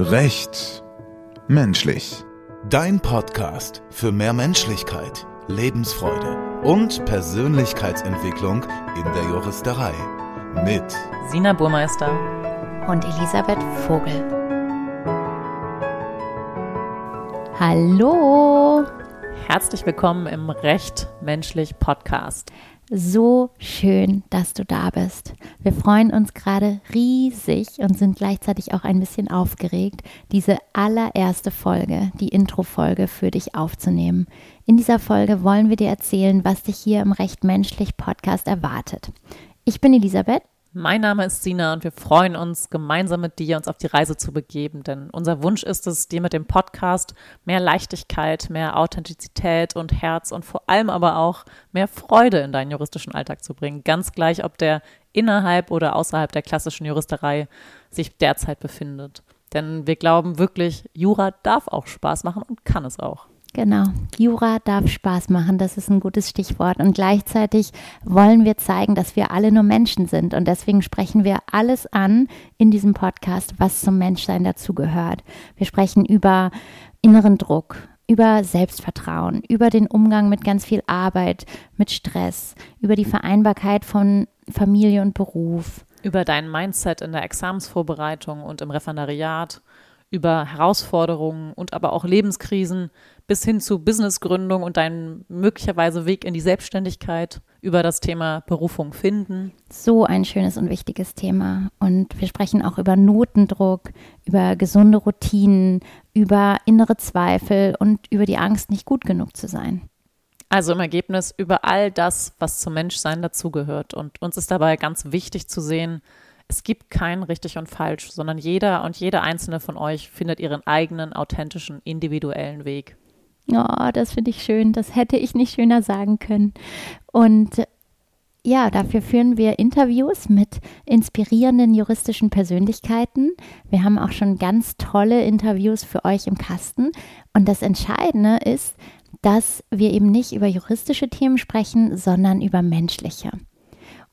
Recht. Menschlich. Dein Podcast für mehr Menschlichkeit, Lebensfreude und Persönlichkeitsentwicklung in der Juristerei. Mit Sina Burmeister und Elisabeth Vogel. Hallo! Herzlich willkommen im Recht Menschlich Podcast. So schön, dass du da bist. Wir freuen uns gerade riesig und sind gleichzeitig auch ein bisschen aufgeregt, diese allererste Folge, die Intro-Folge für dich aufzunehmen. In dieser Folge wollen wir dir erzählen, was dich hier im Recht Menschlich Podcast erwartet. Ich bin Elisabeth mein Name ist Sina und wir freuen uns, gemeinsam mit dir uns auf die Reise zu begeben, denn unser Wunsch ist es, dir mit dem Podcast mehr Leichtigkeit, mehr Authentizität und Herz und vor allem aber auch mehr Freude in deinen juristischen Alltag zu bringen. Ganz gleich, ob der innerhalb oder außerhalb der klassischen Juristerei sich derzeit befindet. Denn wir glauben wirklich, Jura darf auch Spaß machen und kann es auch. Genau, Jura darf Spaß machen, das ist ein gutes Stichwort. Und gleichzeitig wollen wir zeigen, dass wir alle nur Menschen sind. Und deswegen sprechen wir alles an in diesem Podcast, was zum Menschsein dazugehört. Wir sprechen über inneren Druck, über Selbstvertrauen, über den Umgang mit ganz viel Arbeit, mit Stress, über die Vereinbarkeit von Familie und Beruf. Über dein Mindset in der Examensvorbereitung und im Referendariat, über Herausforderungen und aber auch Lebenskrisen bis hin zu Businessgründung und deinen möglicherweise Weg in die Selbstständigkeit über das Thema Berufung finden. So ein schönes und wichtiges Thema. Und wir sprechen auch über Notendruck, über gesunde Routinen, über innere Zweifel und über die Angst, nicht gut genug zu sein. Also im Ergebnis über all das, was zum Menschsein dazugehört. Und uns ist dabei ganz wichtig zu sehen, es gibt kein richtig und falsch, sondern jeder und jede einzelne von euch findet ihren eigenen, authentischen, individuellen Weg. Oh, das finde ich schön. Das hätte ich nicht schöner sagen können. Und ja, dafür führen wir Interviews mit inspirierenden juristischen Persönlichkeiten. Wir haben auch schon ganz tolle Interviews für euch im Kasten. Und das Entscheidende ist, dass wir eben nicht über juristische Themen sprechen, sondern über menschliche.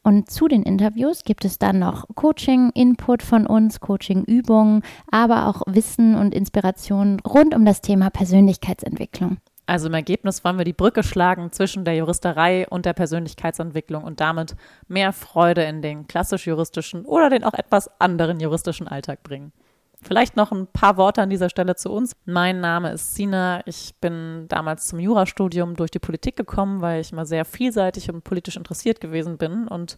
Und zu den Interviews gibt es dann noch Coaching-Input von uns, Coaching-Übungen, aber auch Wissen und Inspiration rund um das Thema Persönlichkeitsentwicklung. Also im Ergebnis wollen wir die Brücke schlagen zwischen der Juristerei und der Persönlichkeitsentwicklung und damit mehr Freude in den klassisch-juristischen oder den auch etwas anderen juristischen Alltag bringen. Vielleicht noch ein paar Worte an dieser Stelle zu uns. Mein Name ist Sina. Ich bin damals zum Jurastudium durch die Politik gekommen, weil ich immer sehr vielseitig und politisch interessiert gewesen bin und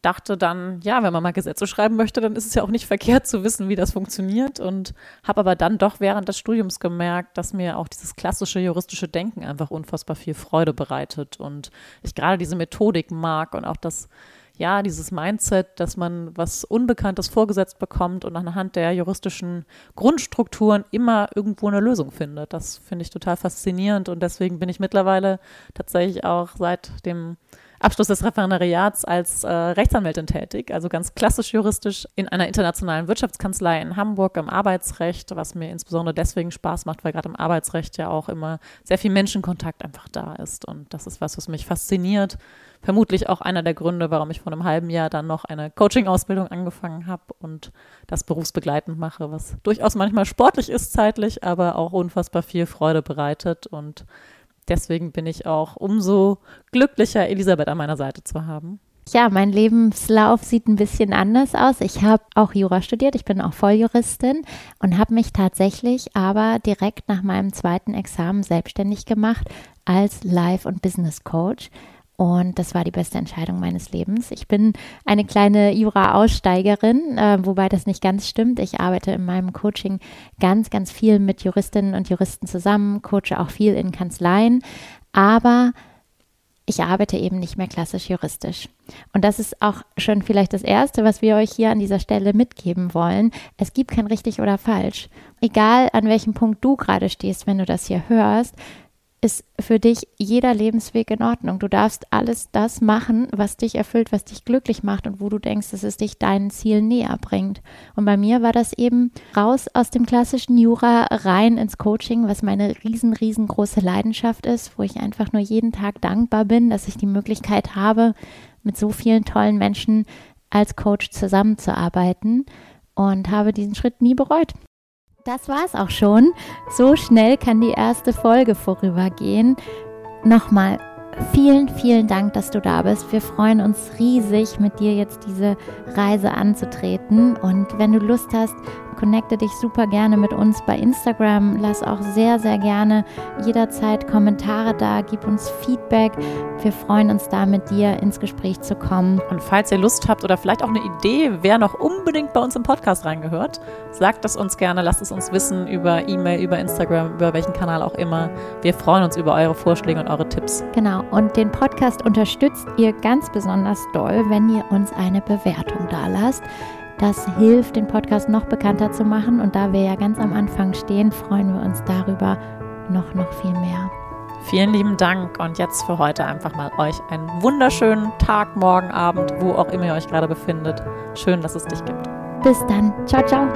dachte dann, ja, wenn man mal Gesetze schreiben möchte, dann ist es ja auch nicht verkehrt zu wissen, wie das funktioniert und habe aber dann doch während des Studiums gemerkt, dass mir auch dieses klassische juristische Denken einfach unfassbar viel Freude bereitet und ich gerade diese Methodik mag und auch das ja, dieses Mindset, dass man was Unbekanntes vorgesetzt bekommt und anhand der juristischen Grundstrukturen immer irgendwo eine Lösung findet. Das finde ich total faszinierend und deswegen bin ich mittlerweile tatsächlich auch seit dem Abschluss des Referendariats als äh, Rechtsanwältin tätig, also ganz klassisch juristisch in einer internationalen Wirtschaftskanzlei in Hamburg im Arbeitsrecht, was mir insbesondere deswegen Spaß macht, weil gerade im Arbeitsrecht ja auch immer sehr viel Menschenkontakt einfach da ist. Und das ist was, was mich fasziniert. Vermutlich auch einer der Gründe, warum ich vor einem halben Jahr dann noch eine Coaching-Ausbildung angefangen habe und das berufsbegleitend mache, was durchaus manchmal sportlich ist zeitlich, aber auch unfassbar viel Freude bereitet und deswegen bin ich auch umso glücklicher, Elisabeth an meiner Seite zu haben. Ja, mein Lebenslauf sieht ein bisschen anders aus. Ich habe auch Jura studiert, ich bin auch Volljuristin und habe mich tatsächlich aber direkt nach meinem zweiten Examen selbstständig gemacht als Life- und Business Coach und das war die beste Entscheidung meines Lebens. Ich bin eine kleine Jura-Aussteigerin, äh, wobei das nicht ganz stimmt. Ich arbeite in meinem Coaching ganz, ganz viel mit Juristinnen und Juristen zusammen, coache auch viel in Kanzleien, aber ich arbeite eben nicht mehr klassisch juristisch. Und das ist auch schon vielleicht das Erste, was wir euch hier an dieser Stelle mitgeben wollen. Es gibt kein richtig oder falsch. Egal an welchem Punkt du gerade stehst, wenn du das hier hörst, ist für dich jeder Lebensweg in Ordnung. Du darfst alles das machen, was dich erfüllt, was dich glücklich macht und wo du denkst, dass es dich deinen Zielen näher bringt. Und bei mir war das eben raus aus dem klassischen Jura rein ins Coaching, was meine riesen, riesengroße Leidenschaft ist, wo ich einfach nur jeden Tag dankbar bin, dass ich die Möglichkeit habe, mit so vielen tollen Menschen als Coach zusammenzuarbeiten und habe diesen Schritt nie bereut. Das war's auch schon. So schnell kann die erste Folge vorübergehen. Nochmal vielen, vielen Dank, dass du da bist. Wir freuen uns riesig, mit dir jetzt diese Reise anzutreten. Und wenn du Lust hast, connecte dich super gerne mit uns bei Instagram. Lass auch sehr, sehr gerne jederzeit Kommentare da. Gib uns Feedback. Wir freuen uns da, mit dir ins Gespräch zu kommen. Und falls ihr Lust habt oder vielleicht auch eine Idee, wer noch unbedingt bei uns im Podcast reingehört, sagt es uns gerne. Lasst es uns wissen über E-Mail, über Instagram, über welchen Kanal auch immer. Wir freuen uns über eure Vorschläge und eure Tipps. Genau. Und den Podcast unterstützt ihr ganz besonders doll, wenn ihr uns eine Bewertung da lasst. Das hilft, den Podcast noch bekannter zu machen. Und da wir ja ganz am Anfang stehen, freuen wir uns darüber noch, noch viel mehr. Vielen lieben Dank und jetzt für heute einfach mal euch einen wunderschönen Tag, Morgen, Abend, wo auch immer ihr euch gerade befindet. Schön, dass es dich gibt. Bis dann. Ciao, ciao.